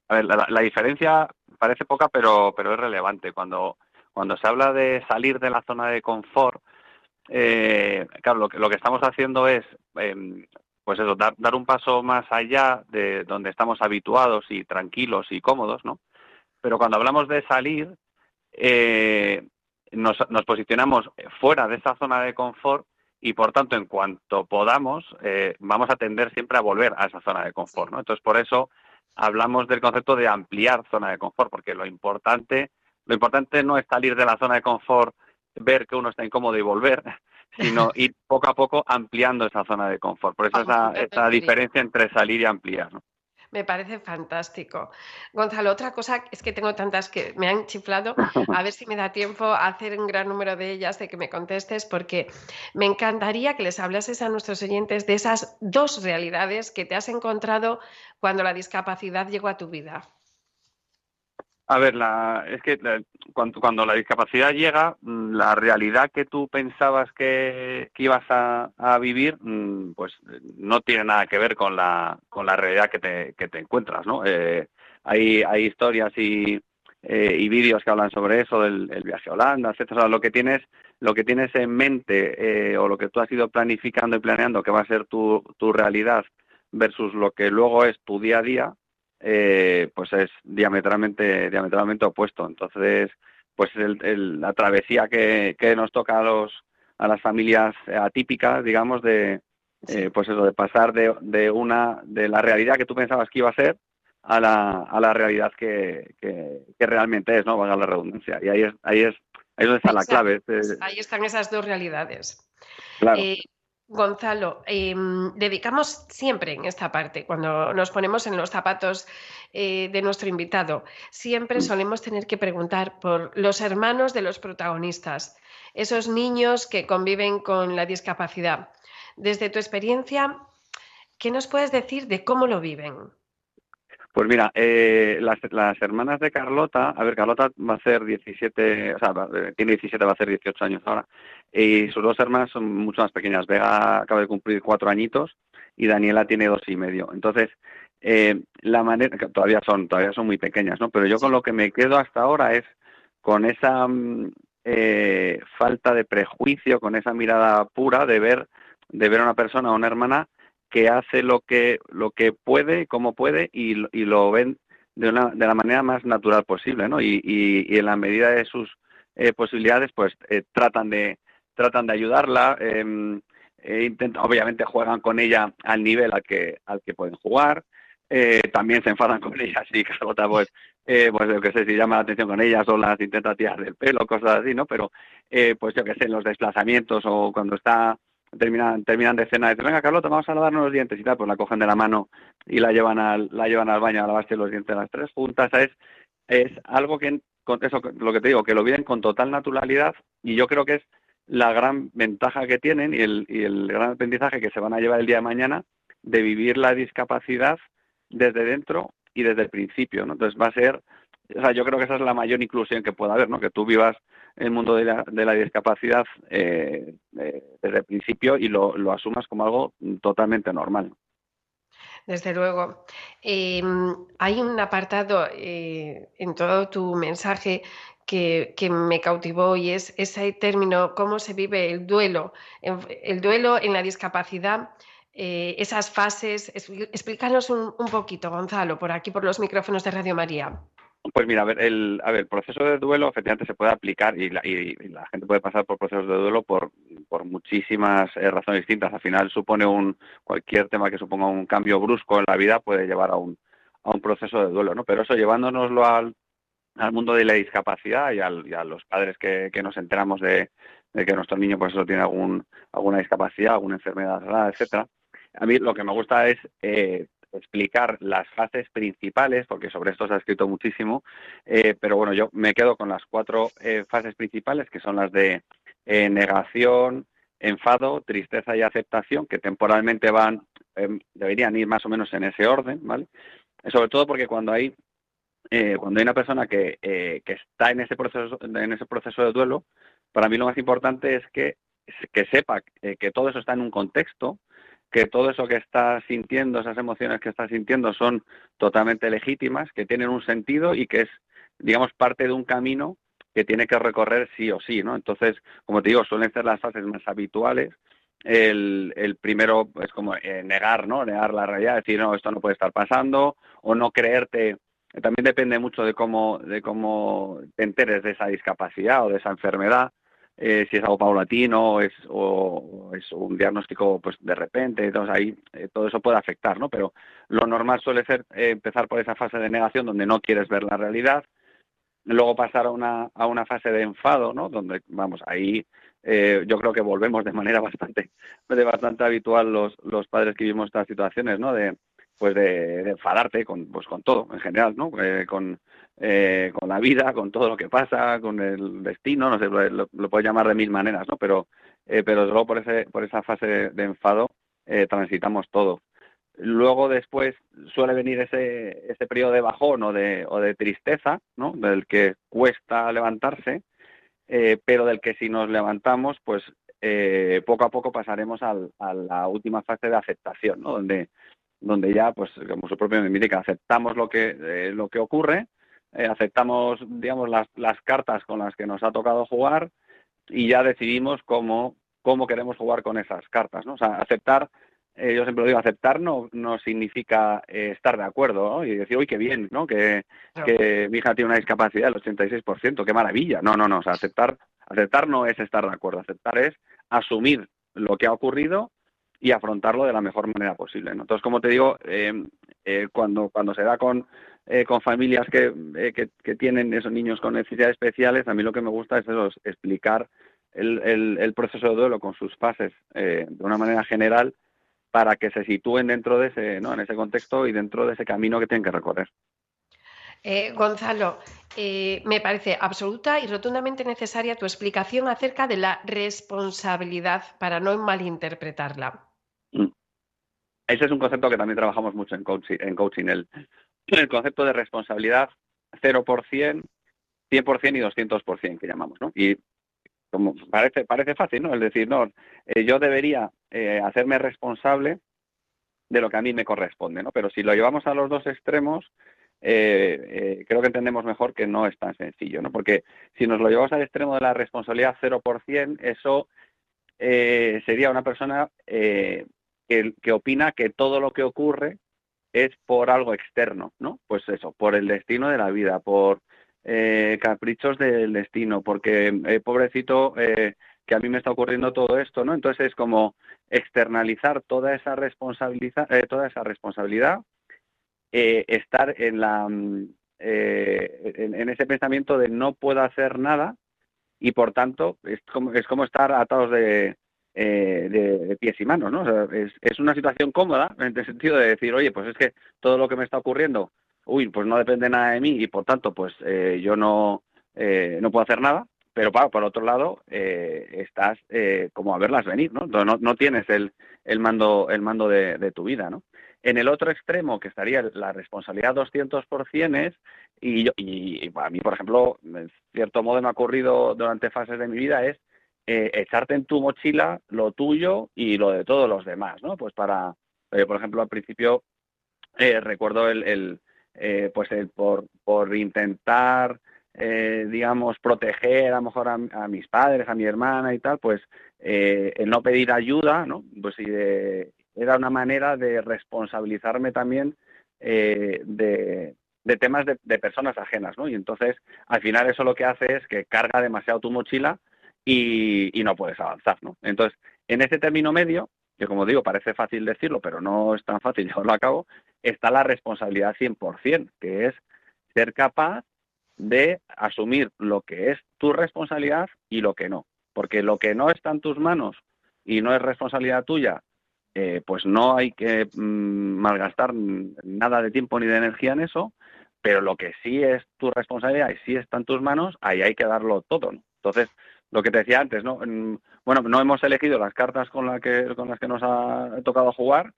a ver, la diferencia parece poca, pero, pero es relevante. Cuando, cuando se habla de salir de la zona de confort, eh, claro, lo que, lo que estamos haciendo es em, pues eso, dar, dar un paso más allá de donde estamos habituados y tranquilos y cómodos, ¿no? Pero cuando hablamos de salir, eh, nos, nos posicionamos fuera de esa zona de confort y por tanto, en cuanto podamos, eh, vamos a tender siempre a volver a esa zona de confort, ¿no? Entonces, por eso hablamos del concepto de ampliar zona de confort, porque lo importante, lo importante no es salir de la zona de confort, ver que uno está incómodo y volver, sino ir poco a poco ampliando esa zona de confort. Por eso esa, Vamos, esa diferencia entre salir y ampliar. ¿no? Me parece fantástico. Gonzalo, otra cosa es que tengo tantas que me han chiflado, a ver si me da tiempo a hacer un gran número de ellas, de que me contestes, porque me encantaría que les hablases a nuestros oyentes de esas dos realidades que te has encontrado cuando la discapacidad llegó a tu vida. A ver, la, es que cuando, la discapacidad llega, mm, la realidad que tú pensabas que, ibas a, vivir, mm, pues eh, no tiene nada que ver con la, con la realidad que te, que te encuentras, ¿no? Eh, hay, hay historias y, eh, y vídeos que hablan sobre eso, del el viaje a Holanda, etcétera. O sea, lo que tienes, lo que tienes en mente eh, o lo que tú has ido planificando y planeando que va a ser tu, tu realidad versus lo que luego es tu día a día, eh, pues es diametralmente diametralmente opuesto. Entonces, pues el- el- la travesía que, que nos toca a los a las familias atípicas, digamos, de eh, pues eso, de pasar de, de una de la realidad que tú pensabas que iba a ser a la, a la realidad que, que, que realmente es, ¿no? Valga la redundancia. Y ahí es, ahí es Ahí es donde está la clave. este- Ahí están esas dos realidades. claro. Eh, Gonzalo, em, dedicamos siempre en esta parte, cuando nos ponemos en los zapatos eh, de nuestro invitado, siempre solemos tener que preguntar por los hermanos de los protagonistas, esos niños que conviven con la discapacidad. Desde tu experiencia, ¿qué nos puedes decir de cómo lo viven? Pues mira, eh, las, las hermanas de Carlota, a ver, Carlota va a hacer 17, o sea, eh, tiene 17, va a hacer 18 años ahora, y sus dos hermanas son mucho más pequeñas. Vega acaba de cumplir cuatro añitos y Daniela tiene dos y medio. Entonces, eh, la manera, que todavía son, todavía son muy pequeñas, ¿no? Pero yo con lo que me quedo hasta ahora es con esa mm, eh, falta de prejuicio, con esa mirada pura de ver, de ver a una persona, a una hermana que hace lo que lo que puede, como puede y, y lo ven de, una, de la manera más natural posible, ¿no? Y, y- y en la medida de sus eh, posibilidades, pues eh, tratan de tratan de ayudarla. em, eh, obviamente juegan con ella al nivel al que al que pueden jugar. eh, también se enfadan con ella, sí, Carlota, pues, eh, pues yo que sé, si llama la atención con ellas o las intenta tirar del pelo, cosas así, ¿no? Pero, pues yo que sé, en los desplazamientos o cuando está terminan, terminan de cena, dicen, venga Carlota, vamos a lavarnos los dientes y tal, pues la cogen de la mano y la llevan al, la llevan al baño a lavarse los dientes las tres juntas, ¿sabes? Es algo que, eso, lo que te digo, que lo viven con total naturalidad y yo creo que es la gran ventaja que tienen y el, y el gran aprendizaje que se van a llevar el día de mañana de vivir la discapacidad desde dentro y desde el principio, ¿no? Entonces va a ser, o sea, yo creo que esa es la mayor inclusión que pueda haber, ¿no? Que tú vivas el mundo de la, de la discapacidad eh, eh, desde el principio y lo, lo asumas como algo totalmente normal. Desde luego. Eh, hay un apartado eh, en todo tu mensaje que, que me cautivó y es ese término, cómo se vive el duelo, el duelo en la discapacidad, esas fases. Es- Explícanos un, un poquito, Gonzalo, por aquí, por los micrófonos de Radio María. Pues mira, a ver, el, a ver, el proceso de duelo efectivamente se puede aplicar y la, y- la gente puede pasar por procesos de duelo por, por muchísimas eh, razones distintas. Al final supone un cualquier tema que suponga un cambio brusco en la vida puede llevar a un, a un proceso de duelo, ¿no? Pero eso llevándonoslo al, al mundo de la discapacidad y, al- y a los padres que, que nos enteramos de, que nuestro niño pues eso tiene algún, alguna discapacidad, alguna enfermedad etcétera. A mí lo que me gusta es eh, explicar las fases principales, porque sobre esto se ha escrito muchísimo, eh, pero bueno, yo me quedo con las cuatro eh, fases principales, que son las de eh, negación, enfado, tristeza y aceptación, que temporalmente van, deberían ir más o menos en ese orden, ¿vale? Sobre todo porque cuando hay eh, cuando hay una persona que, que está en ese proceso en ese proceso de duelo, para mí lo más importante es que, que sepa que todo eso está en un contexto, que todo eso que está sintiendo, esas emociones que está sintiendo son totalmente legítimas, que tienen un sentido y que es, digamos, parte de un camino que tiene que recorrer sí o sí, ¿no? Entonces, como te digo, suelen ser las fases más habituales. El, el primero es como eh, negar, ¿no? Negar la realidad, decir, no, esto no puede estar pasando, o no creerte. También depende mucho de cómo, de cómo te enteres de esa discapacidad o de esa enfermedad eh, si es algo paulatino es, o, es un diagnóstico pues de repente, entonces ahí eh, todo eso puede afectar, ¿no? Pero lo normal suele ser eh, empezar por esa fase de negación donde no quieres ver la realidad, luego pasar a una, a una fase de enfado, ¿no? Donde, vamos, ahí eh, yo creo que volvemos de manera bastante, de bastante habitual los, los padres que vivimos estas situaciones, ¿no? De, pues de, de enfadarte con, pues con todo en general, ¿no? Con, eh, con la vida, con todo lo que pasa, con el destino, no sé, lo, lo, puedes llamar de mil maneras, ¿no? Pero, eh, pero luego por, ese, por esa fase de, enfado eh, transitamos todo. Luego después suele venir ese, ese periodo de bajón o de, o de tristeza, ¿no? Del que cuesta levantarse, eh, pero del que si nos levantamos, pues eh, poco a poco pasaremos al, a la última fase de aceptación, ¿no? Donde, donde ya, pues como su propio nombre indica, aceptamos lo que, lo que ocurre, eh, aceptamos, digamos, las, las cartas con las que nos ha tocado jugar y ya decidimos cómo, cómo queremos jugar con esas cartas, ¿no? O sea, aceptar, eh, yo siempre lo digo, aceptar no, no significa eh, estar de acuerdo, ¿no? Y decir, uy, qué bien, ¿no? Que, que mi hija tiene una discapacidad del 86%, qué maravilla. No, no, no, o sea, aceptar, aceptar no es estar de acuerdo, aceptar es asumir lo que ha ocurrido y afrontarlo de la mejor manera posible. Entonces, como te digo, eh, eh, cuando, cuando se da con, eh, con familias que, eh, que, que tienen esos niños con necesidades especiales, a mí lo que me gusta es explicar el, el, proceso de duelo con sus fases de una manera general para que se sitúen dentro de ese, ¿no? en ese contexto y dentro de ese camino que tienen que recorrer. Gonzalo, me parece absoluta y rotundamente necesaria tu explicación acerca de la responsabilidad para no malinterpretarla. Mm. Ese es un concepto que también trabajamos mucho en coaching, el, concepto de responsabilidad 0%, 100% y 200% que llamamos, ¿no? Y como parece, parece fácil, ¿no? Es decir, no, eh, yo debería eh, hacerme responsable de lo que a mí me corresponde, ¿no? Pero si lo llevamos a los dos extremos, eh, creo que entendemos mejor que no es tan sencillo, ¿no? Porque si nos lo llevamos al extremo de la responsabilidad 0%, eso sería una persona que, que opina que todo lo que ocurre es por algo externo, ¿no? Pues eso, por el destino de la vida, por eh, caprichos del destino, porque eh, pobrecito eh, que a mí me está ocurriendo todo esto, ¿no? Entonces es como externalizar toda esa responsabilidad, eh, toda esa responsabilidad, estar en la mm, en ese pensamiento de no puedo hacer nada y por tanto es como es como estar atados de eh, de, pies y manos, ¿no? O sea, es, es una situación cómoda en el sentido de decir, oye, pues es que todo lo que me está ocurriendo, uy, pues no depende nada de mí y por tanto, pues eh, yo no, eh, no puedo hacer nada, pero para, por otro lado, eh, estás eh, como a verlas venir, ¿no? No, no tienes el, el mando, el mando de, tu vida, ¿no? En el otro extremo, que estaría la responsabilidad 200%, es, y, yo, y, y para mí, por ejemplo, en cierto modo me ha ocurrido durante fases de mi vida, es eh, echarte en tu mochila lo tuyo y lo de todos los demás, ¿no? Pues para, eh, por ejemplo, al principio eh, recuerdo el, el eh, pues el por, por intentar, eh, digamos, proteger a lo mejor a, a, mis padres, a mi hermana y tal, pues eh, el no pedir ayuda, ¿no? Pues era una manera de responsabilizarme también de, de temas de, de personas ajenas, ¿no? Y entonces, al final eso lo que hace es que carga demasiado tu mochila y, y, no puedes avanzar, ¿no? Entonces, en ese término medio, que como digo, parece fácil decirlo, pero no es tan fácil llevarlo a cabo, está la responsabilidad 100%, que es ser capaz de asumir lo que es tu responsabilidad y lo que no. Porque lo que no está en tus manos y no es responsabilidad tuya, eh, pues no hay que mmm, malgastar nada de tiempo ni de energía en eso, pero lo que sí es tu responsabilidad y sí está en tus manos, ahí hay que darlo todo. ¿no? Entonces, lo que te decía antes, ¿no? Bueno, no hemos elegido las cartas con, la que, con las que nos ha tocado jugar,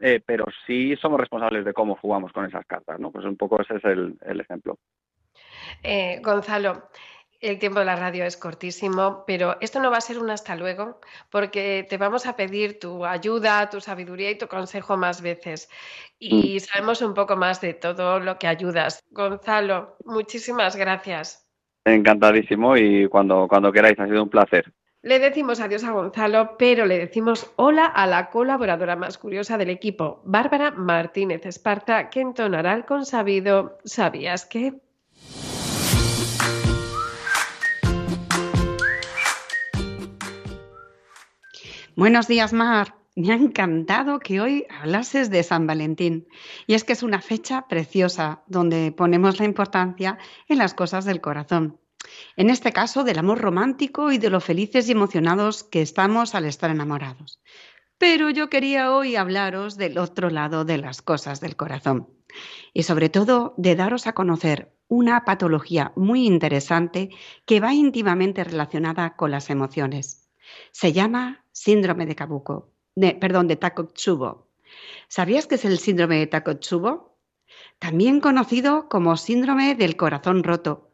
eh, pero sí somos responsables de cómo jugamos con esas cartas, ¿no? Pues un poco ese es el, el ejemplo. Eh, Gonzalo, el tiempo de la radio es cortísimo, pero esto no va a ser un hasta luego, porque te vamos a pedir tu ayuda, tu sabiduría y tu consejo más veces. Y mm. sabemos un poco más de todo lo que ayudas. Gonzalo, muchísimas gracias. Encantadísimo y cuando, cuando queráis, ha sido un placer. Le decimos adiós a Gonzalo, pero le decimos hola a la colaboradora más curiosa del equipo, Bárbara Martínez Esparta, que entonará el consabido ¿Sabías qué? Buenos días, Mar. Me ha encantado que hoy hablases de San Valentín. Y es que es una fecha preciosa donde ponemos la importancia en las cosas del corazón. En este caso, del amor romántico y de lo felices y emocionados que estamos al estar enamorados. Pero yo quería hoy hablaros del otro lado de las cosas del corazón. Y sobre todo de daros a conocer una patología muy interesante que va íntimamente relacionada con las emociones. Se llama síndrome de Kabuko perdón, de Takotsubo. ¿Sabías que es el síndrome de Takotsubo? También conocido como síndrome del corazón roto.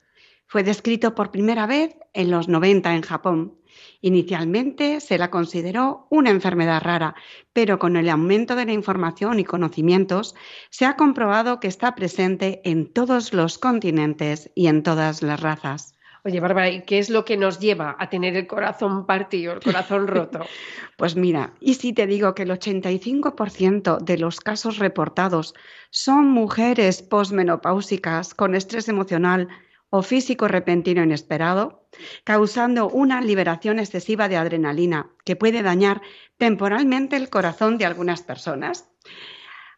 Fue descrito por primera vez en los 90 en Japón. Inicialmente se la consideró una enfermedad rara, pero con el aumento de la información y conocimientos se ha comprobado que está presente en todos los continentes y en todas las razas. Oye, Bárbara, ¿y qué es lo que nos lleva a tener el corazón partido, el corazón roto? pues mira, y si te digo que el 85% de los casos reportados son mujeres posmenopáusicas con estrés emocional o físico repentino inesperado, causando una liberación excesiva de adrenalina que puede dañar temporalmente el corazón de algunas personas.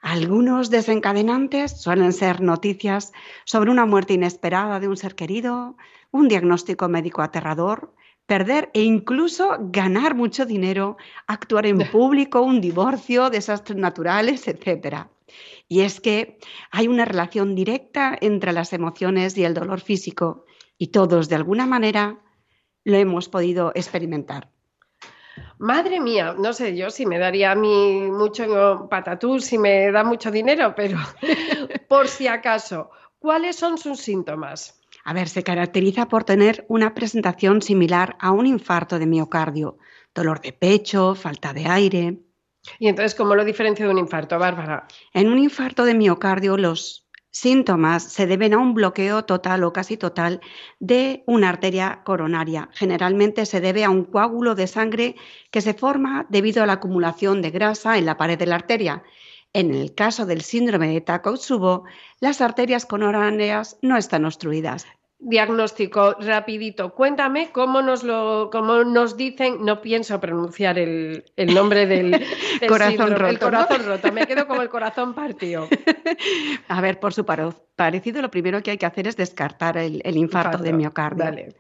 Algunos desencadenantes suelen ser noticias sobre una muerte inesperada de un ser querido, un diagnóstico médico aterrador, perder e incluso ganar mucho dinero, actuar en público, un divorcio, desastres naturales, etc. Y es que hay una relación directa entre las emociones y el dolor físico y todos de alguna manera lo hemos podido experimentar. Madre mía, no sé yo si me daría a mí mucho patatús, si me da mucho dinero, pero por si acaso, ¿cuáles son sus síntomas? A ver, se caracteriza por tener una presentación similar a un infarto de miocardio, dolor de pecho, falta de aire. Y entonces, ¿cómo lo diferencio de un infarto, Bárbara? En un infarto de miocardio, los síntomas se deben a un bloqueo total o casi total de una arteria coronaria. Generalmente se debe a un coágulo de sangre que se forma debido a la acumulación de grasa en la pared de la arteria. En el caso del síndrome de Takotsubo, las arterias coronarias no están obstruidas. Diagnóstico rapidito. Cuéntame cómo nos lo, cómo nos dicen. No pienso pronunciar el, el nombre del, del Corazón síndrome, El roto, ¿no? corazón roto. Me quedo como el corazón partido. A ver, por su parecido, lo primero que hay que hacer es descartar el, el infarto, de miocardio. vale.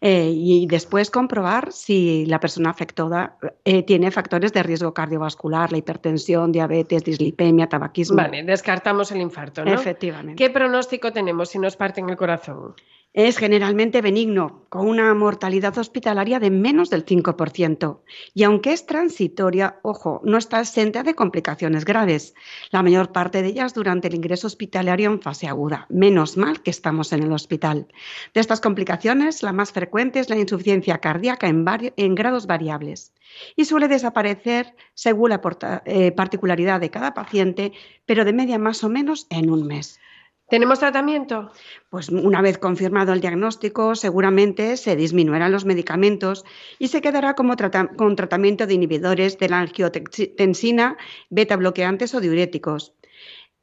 Eh, y después comprobar si la persona afectada eh, tiene factores de riesgo cardiovascular, la hipertensión, diabetes, dislipemia, tabaquismo. Vale, descartamos el infarto, ¿no? Efectivamente. ¿Qué pronóstico tenemos si nos parten el corazón? Es generalmente benigno, con una mortalidad hospitalaria de menos del 5%. Y aunque es transitoria, ojo, no está exenta de complicaciones graves. La mayor parte de ellas durante el ingreso hospitalario en fase aguda. Menos mal que estamos en el hospital. De estas complicaciones, la más frecuente es la insuficiencia cardíaca en, grados variables. Y suele desaparecer según la eh, particularidad de cada paciente, pero de media más o menos en un mes. ¿Tenemos tratamiento? Pues una vez confirmado el diagnóstico, seguramente se disminuirán los medicamentos y se quedará como trata- con tratamiento de inhibidores de la angiotensina, beta bloqueantes o diuréticos.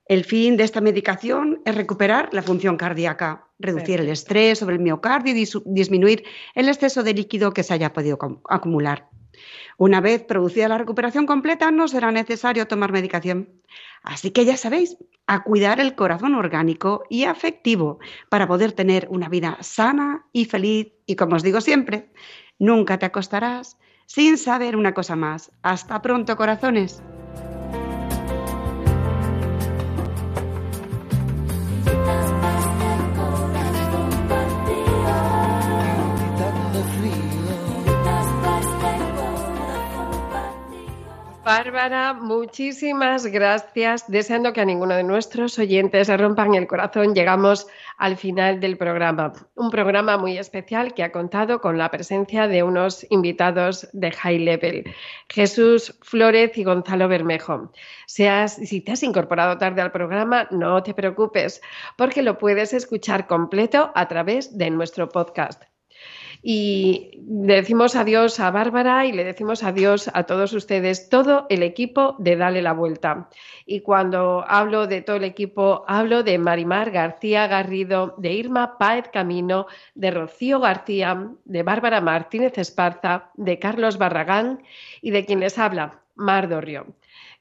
El fin de esta medicación es recuperar la función cardíaca, reducir el estrés sobre el miocardio y disminuir el exceso de líquido que se haya podido acumular. Una vez producida la recuperación completa, no será necesario tomar medicación. Así que ya sabéis, a cuidar el corazón orgánico y afectivo para poder tener una vida sana y feliz. Y como os digo siempre, nunca te acostarás sin saber una cosa más. Hasta pronto, corazones. Bárbara, muchísimas gracias. Deseando que a ninguno de nuestros oyentes le rompan el corazón, llegamos al final del programa. Un programa muy especial que ha contado con la presencia de unos invitados de high level, Jesús Flórez y Gonzalo Bermejo. Seas, si te has incorporado tarde al programa, no te preocupes, porque lo puedes escuchar completo a través de nuestro podcast. Y le decimos adiós a Bárbara y le decimos adiós a todos ustedes, todo el equipo de Dale la Vuelta. Y cuando hablo de todo el equipo, hablo de Marimar García Garrido, de Irma Páez Camino, de Rocío García, de Bárbara Martínez Esparza, de Carlos Barragán y de quien les habla, Mar Dorrio.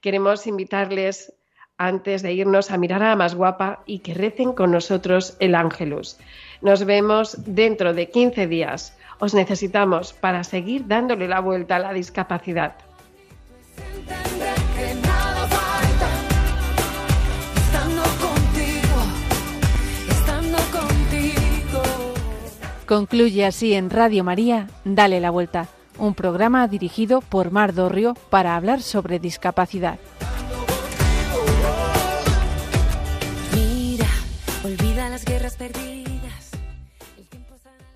Queremos invitarles antes de irnos a mirar a la más guapa y que recen con nosotros el Ángelus. Nos vemos dentro de 15 días. Os necesitamos para seguir dándole la vuelta a la discapacidad. Concluye así en Radio María, Dale la Vuelta, un programa dirigido por Mar Dorrio para hablar sobre discapacidad. guerras perdí.